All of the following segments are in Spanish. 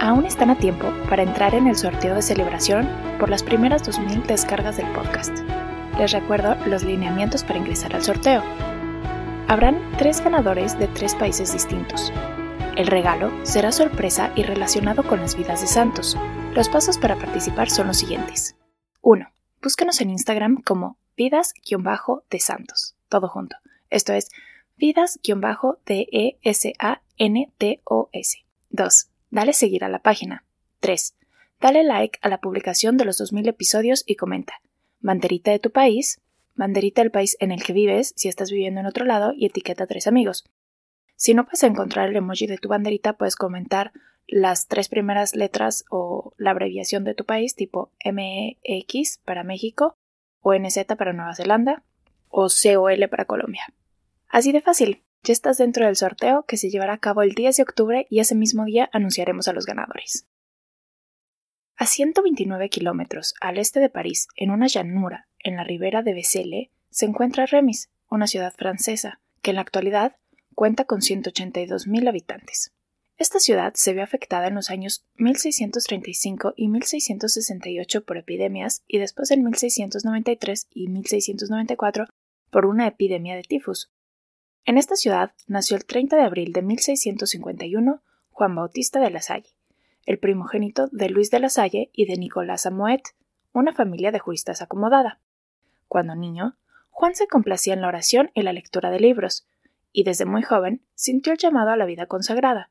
Aún están a tiempo para entrar en el sorteo de celebración por las primeras 2.000 descargas del podcast. Les recuerdo los lineamientos para ingresar al sorteo. Habrán tres ganadores de tres países distintos. El regalo será sorpresa y relacionado con las vidas de santos. Los pasos para participar son los siguientes. 1. Búscanos en Instagram como vidas-de santos. Todo junto. Esto es vidas-de-e-s-a-n-t-o-s. 2 dale seguir a la página. 3. Dale like a la publicación de los 2000 episodios y comenta. Banderita de tu país, banderita del país en el que vives, si estás viviendo en otro lado, y etiqueta a tres amigos. Si no puedes encontrar el emoji de tu banderita, puedes comentar las tres primeras letras o la abreviación de tu país, tipo MEX para México, o NZ para Nueva Zelanda, o COL para Colombia. Así de fácil. Ya estás dentro del sorteo que se llevará a cabo el 10 de octubre y ese mismo día anunciaremos a los ganadores. A 129 kilómetros al este de París, en una llanura en la ribera de Vesele, se encuentra Remis, una ciudad francesa, que en la actualidad cuenta con 182.000 habitantes. Esta ciudad se vio afectada en los años 1635 y 1668 por epidemias y después en 1693 y 1694 por una epidemia de tifus, en esta ciudad nació el 30 de abril de 1651 Juan Bautista de la Salle, el primogénito de Luis de la Salle y de Nicolás Amoet, una familia de juristas acomodada. Cuando niño, Juan se complacía en la oración y la lectura de libros, y desde muy joven sintió el llamado a la vida consagrada.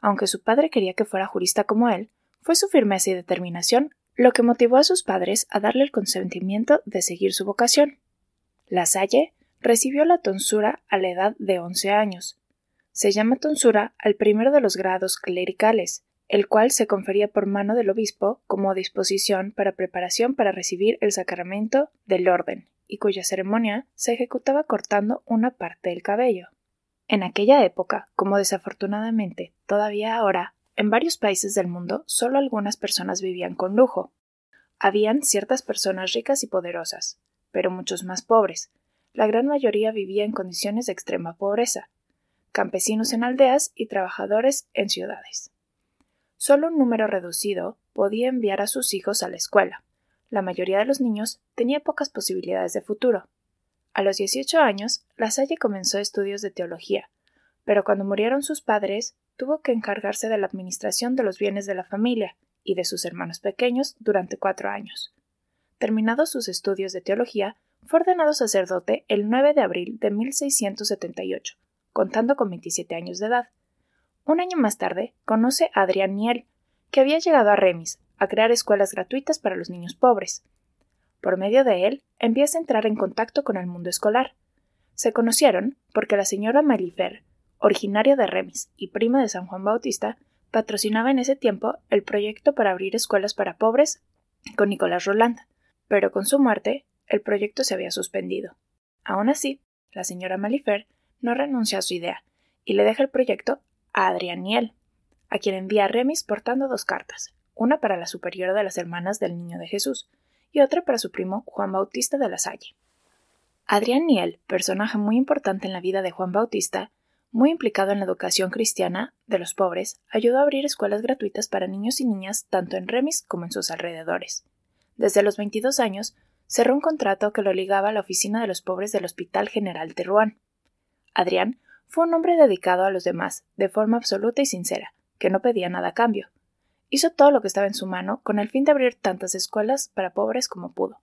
Aunque su padre quería que fuera jurista como él, fue su firmeza y determinación lo que motivó a sus padres a darle el consentimiento de seguir su vocación. La Salle Recibió la tonsura a la edad de once años. Se llama tonsura al primero de los grados clericales, el cual se confería por mano del obispo como disposición para preparación para recibir el sacramento del orden, y cuya ceremonia se ejecutaba cortando una parte del cabello. En aquella época, como desafortunadamente todavía ahora, en varios países del mundo solo algunas personas vivían con lujo. Habían ciertas personas ricas y poderosas, pero muchos más pobres, la gran mayoría vivía en condiciones de extrema pobreza, campesinos en aldeas y trabajadores en ciudades. Solo un número reducido podía enviar a sus hijos a la escuela. La mayoría de los niños tenía pocas posibilidades de futuro. A los 18 años, La Salle comenzó estudios de teología, pero cuando murieron sus padres, tuvo que encargarse de la administración de los bienes de la familia y de sus hermanos pequeños durante cuatro años. Terminados sus estudios de teología, fue ordenado sacerdote el 9 de abril de 1678, contando con 27 años de edad. Un año más tarde, conoce a Adrián Niel, que había llegado a Remis a crear escuelas gratuitas para los niños pobres. Por medio de él, empieza a entrar en contacto con el mundo escolar. Se conocieron porque la señora Malifer, originaria de Remis y prima de San Juan Bautista, patrocinaba en ese tiempo el proyecto para abrir escuelas para pobres con Nicolás Roland, pero con su muerte el proyecto se había suspendido. Aún así, la señora Malifer no renuncia a su idea y le deja el proyecto a Adrián Niel, a quien envía Remis portando dos cartas, una para la superiora de las hermanas del Niño de Jesús y otra para su primo Juan Bautista de la Salle. Adrián Niel, personaje muy importante en la vida de Juan Bautista, muy implicado en la educación cristiana de los pobres, ayudó a abrir escuelas gratuitas para niños y niñas tanto en Remis como en sus alrededores. Desde los 22 años cerró un contrato que lo ligaba a la oficina de los pobres del Hospital General de Rouen. Adrián fue un hombre dedicado a los demás, de forma absoluta y sincera, que no pedía nada a cambio. Hizo todo lo que estaba en su mano con el fin de abrir tantas escuelas para pobres como pudo,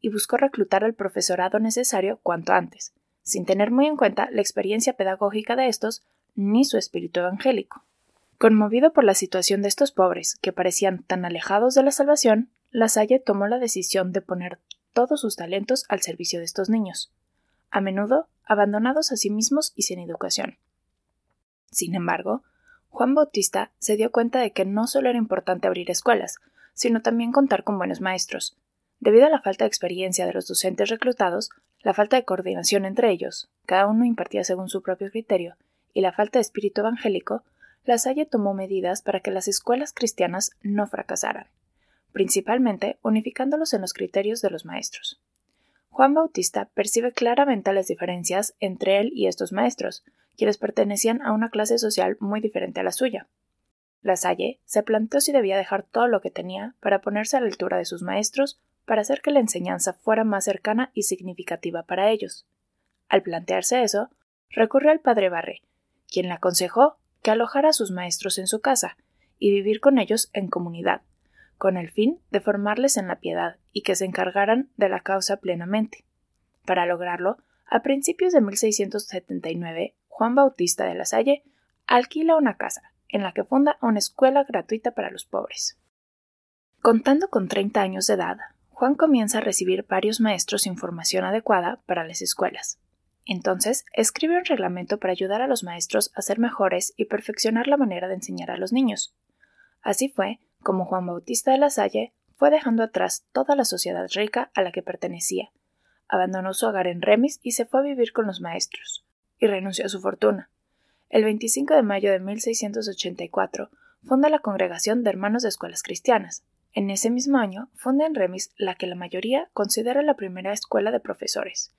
y buscó reclutar el profesorado necesario cuanto antes, sin tener muy en cuenta la experiencia pedagógica de estos ni su espíritu evangélico. Conmovido por la situación de estos pobres, que parecían tan alejados de la salvación, La Salle tomó la decisión de poner todos sus talentos al servicio de estos niños, a menudo abandonados a sí mismos y sin educación. Sin embargo, Juan Bautista se dio cuenta de que no solo era importante abrir escuelas, sino también contar con buenos maestros. Debido a la falta de experiencia de los docentes reclutados, la falta de coordinación entre ellos, cada uno impartía según su propio criterio, y la falta de espíritu evangélico, la Salle tomó medidas para que las escuelas cristianas no fracasaran, principalmente unificándolos en los criterios de los maestros. Juan Bautista percibe claramente las diferencias entre él y estos maestros, quienes pertenecían a una clase social muy diferente a la suya. La Salle se planteó si debía dejar todo lo que tenía para ponerse a la altura de sus maestros para hacer que la enseñanza fuera más cercana y significativa para ellos. Al plantearse eso, recurrió al padre Barré, quien le aconsejó que alojara a sus maestros en su casa y vivir con ellos en comunidad, con el fin de formarles en la piedad y que se encargaran de la causa plenamente. Para lograrlo, a principios de 1679, Juan Bautista de la Salle alquila una casa, en la que funda una escuela gratuita para los pobres. Contando con 30 años de edad, Juan comienza a recibir varios maestros sin formación adecuada para las escuelas. Entonces, escribe un reglamento para ayudar a los maestros a ser mejores y perfeccionar la manera de enseñar a los niños. Así fue como Juan Bautista de la Salle fue dejando atrás toda la sociedad rica a la que pertenecía, abandonó su hogar en Remis y se fue a vivir con los maestros, y renunció a su fortuna. El 25 de mayo de 1684 funda la Congregación de Hermanos de Escuelas Cristianas. En ese mismo año funda en Remis la que la mayoría considera la primera escuela de profesores.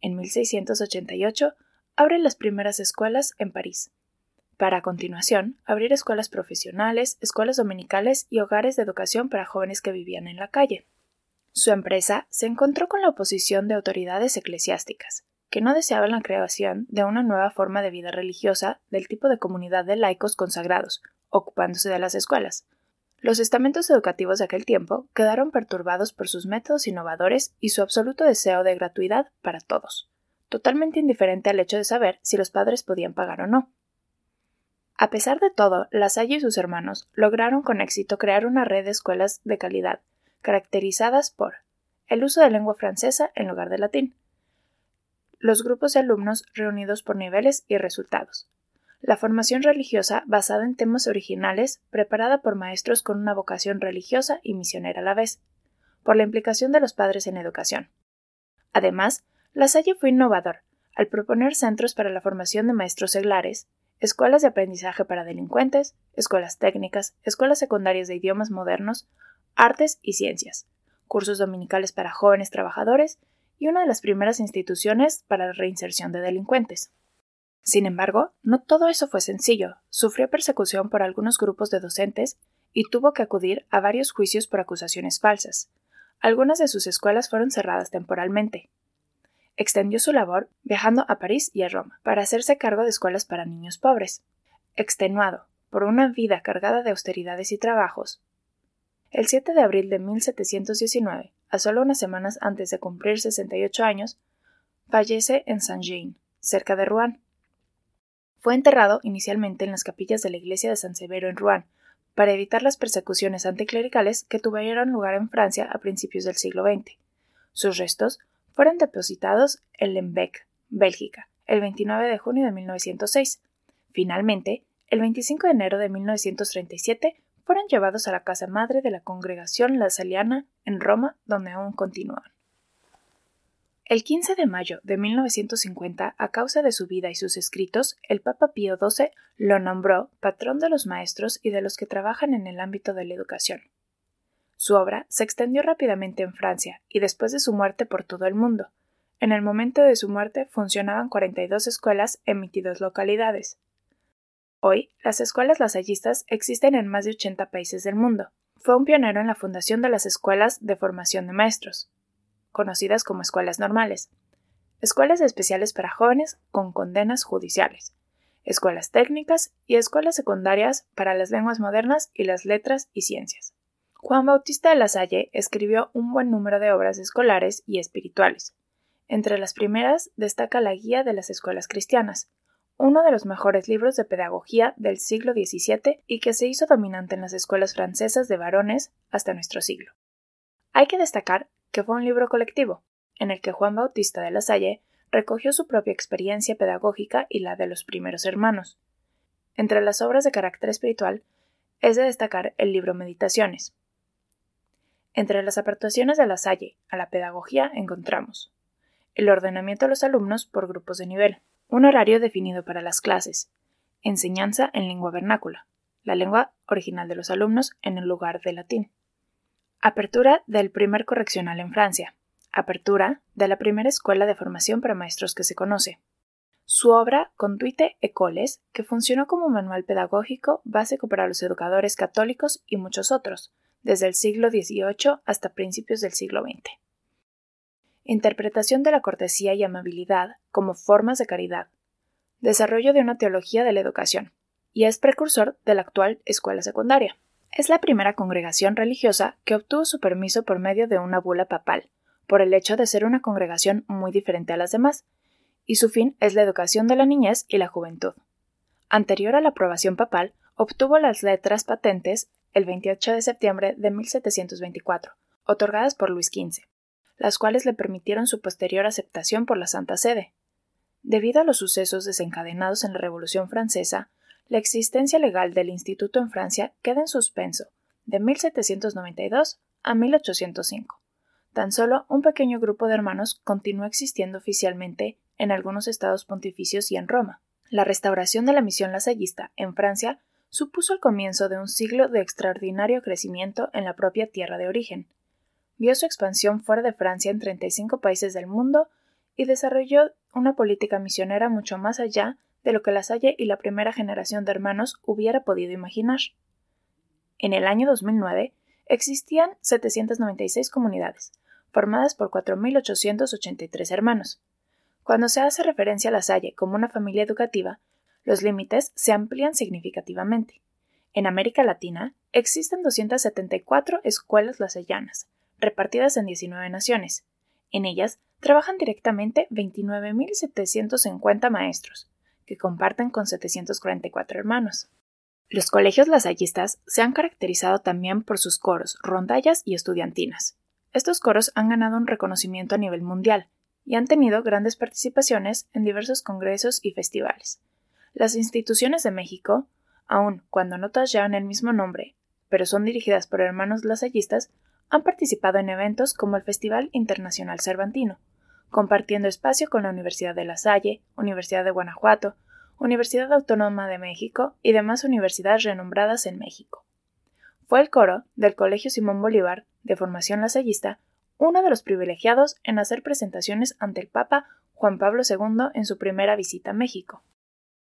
En 1688 abre las primeras escuelas en París, para a continuación abrir escuelas profesionales, escuelas dominicales y hogares de educación para jóvenes que vivían en la calle. Su empresa se encontró con la oposición de autoridades eclesiásticas, que no deseaban la creación de una nueva forma de vida religiosa del tipo de comunidad de laicos consagrados, ocupándose de las escuelas. Los estamentos educativos de aquel tiempo quedaron perturbados por sus métodos innovadores y su absoluto deseo de gratuidad para todos, totalmente indiferente al hecho de saber si los padres podían pagar o no. A pesar de todo, La Salle y sus hermanos lograron con éxito crear una red de escuelas de calidad, caracterizadas por el uso de lengua francesa en lugar de latín, los grupos de alumnos reunidos por niveles y resultados, la formación religiosa basada en temas originales, preparada por maestros con una vocación religiosa y misionera a la vez, por la implicación de los padres en educación. Además, La Salle fue innovador al proponer centros para la formación de maestros seglares, escuelas de aprendizaje para delincuentes, escuelas técnicas, escuelas secundarias de idiomas modernos, artes y ciencias, cursos dominicales para jóvenes trabajadores y una de las primeras instituciones para la reinserción de delincuentes. Sin embargo, no todo eso fue sencillo. Sufrió persecución por algunos grupos de docentes y tuvo que acudir a varios juicios por acusaciones falsas. Algunas de sus escuelas fueron cerradas temporalmente, extendió su labor viajando a París y a Roma para hacerse cargo de escuelas para niños pobres. Extenuado por una vida cargada de austeridades y trabajos, el 7 de abril de 1719, a solo unas semanas antes de cumplir 68 años, fallece en Saint-Jean, cerca de Rouen. Fue enterrado inicialmente en las capillas de la iglesia de San Severo en Rouen, para evitar las persecuciones anticlericales que tuvieron lugar en Francia a principios del siglo XX. Sus restos fueron depositados en Lembeck, Bélgica, el 29 de junio de 1906. Finalmente, el 25 de enero de 1937, fueron llevados a la casa madre de la congregación La Saliana en Roma, donde aún continúan. El 15 de mayo de 1950, a causa de su vida y sus escritos, el Papa Pío XII lo nombró patrón de los maestros y de los que trabajan en el ámbito de la educación. Su obra se extendió rápidamente en Francia y después de su muerte por todo el mundo. En el momento de su muerte funcionaban 42 escuelas en 22 localidades. Hoy, las escuelas lasallistas existen en más de 80 países del mundo. Fue un pionero en la fundación de las escuelas de formación de maestros, conocidas como escuelas normales, escuelas especiales para jóvenes con condenas judiciales, escuelas técnicas y escuelas secundarias para las lenguas modernas y las letras y ciencias. Juan Bautista de la Salle escribió un buen número de obras escolares y espirituales. Entre las primeras destaca la Guía de las Escuelas Cristianas, uno de los mejores libros de pedagogía del siglo XVII y que se hizo dominante en las escuelas francesas de varones hasta nuestro siglo. Hay que destacar que fue un libro colectivo, en el que Juan Bautista de la Salle recogió su propia experiencia pedagógica y la de los primeros hermanos. Entre las obras de carácter espiritual es de destacar el libro Meditaciones, Entre las aportaciones de la Salle a la pedagogía encontramos el ordenamiento de los alumnos por grupos de nivel, un horario definido para las clases, enseñanza en lengua vernácula, la lengua original de los alumnos en el lugar de latín, apertura del primer correccional en Francia, apertura de la primera escuela de formación para maestros que se conoce, su obra Conduite Ecoles, que funcionó como manual pedagógico básico para los educadores católicos y muchos otros, desde el siglo XVIII hasta principios del siglo XX. Interpretación de la cortesía y amabilidad como formas de caridad. Desarrollo de una teología de la educación. Y es precursor de la actual escuela secundaria. Es la primera congregación religiosa que obtuvo su permiso por medio de una bula papal, por el hecho de ser una congregación muy diferente a las demás, y su fin es la educación de la niñez y la juventud. Anterior a la aprobación papal, obtuvo las letras patentes el 28 de septiembre de 1724, otorgadas por Luis XV, las cuales le permitieron su posterior aceptación por la Santa Sede. Debido a los sucesos desencadenados en la Revolución Francesa, la existencia legal del instituto en Francia queda en suspenso de 1792 a 1805. Tan solo un pequeño grupo de hermanos continuó existiendo oficialmente en algunos estados pontificios y en Roma. La restauración de la misión lasallista en Francia supuso el comienzo de un siglo de extraordinario crecimiento en la propia tierra de origen. Vio su expansión fuera de Francia en 35 países del mundo y desarrolló una política misionera mucho más allá de lo que La Salle y la primera generación de hermanos hubiera podido imaginar. En el año 2009 existían 796 comunidades, formadas por 4.883 hermanos, cuando se hace referencia a la Salle como una familia educativa, los límites se amplían significativamente. En América Latina existen 274 escuelas lasallanas, repartidas en 19 naciones. En ellas trabajan directamente 29.750 maestros, que comparten con 744 hermanos. Los colegios lasallistas se han caracterizado también por sus coros, rondallas y estudiantinas. Estos coros han ganado un reconocimiento a nivel mundial, y han tenido grandes participaciones en diversos congresos y festivales. Las instituciones de México, aun cuando no llevan el mismo nombre, pero son dirigidas por hermanos lasallistas, han participado en eventos como el Festival Internacional Cervantino, compartiendo espacio con la Universidad de La Salle, Universidad de Guanajuato, Universidad Autónoma de México y demás universidades renombradas en México. Fue el coro del Colegio Simón Bolívar, de formación lasallista, uno de los privilegiados en hacer presentaciones ante el Papa Juan Pablo II en su primera visita a México.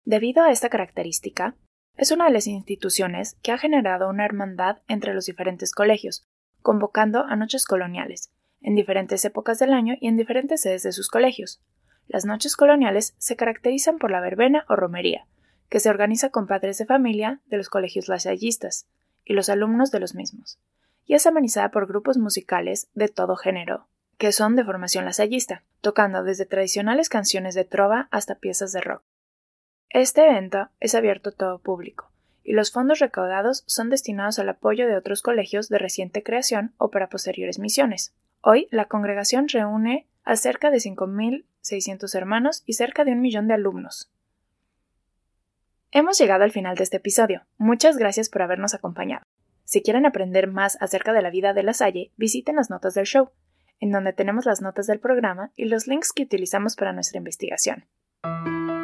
Debido a esta característica, es una de las instituciones que ha generado una hermandad entre los diferentes colegios, convocando a noches coloniales, en diferentes épocas del año y en diferentes sedes de sus colegios. Las noches coloniales se caracterizan por la verbena o romería, que se organiza con padres de familia de los colegios lasallistas y los alumnos de los mismos y es amenizada por grupos musicales de todo género, que son de formación lasallista, tocando desde tradicionales canciones de trova hasta piezas de rock. Este evento es abierto a todo público, y los fondos recaudados son destinados al apoyo de otros colegios de reciente creación o para posteriores misiones. Hoy, la congregación reúne a cerca de 5.600 hermanos y cerca de un millón de alumnos. Hemos llegado al final de este episodio. Muchas gracias por habernos acompañado. Si quieren aprender más acerca de la vida de la Salle, visiten las notas del show, en donde tenemos las notas del programa y los links que utilizamos para nuestra investigación.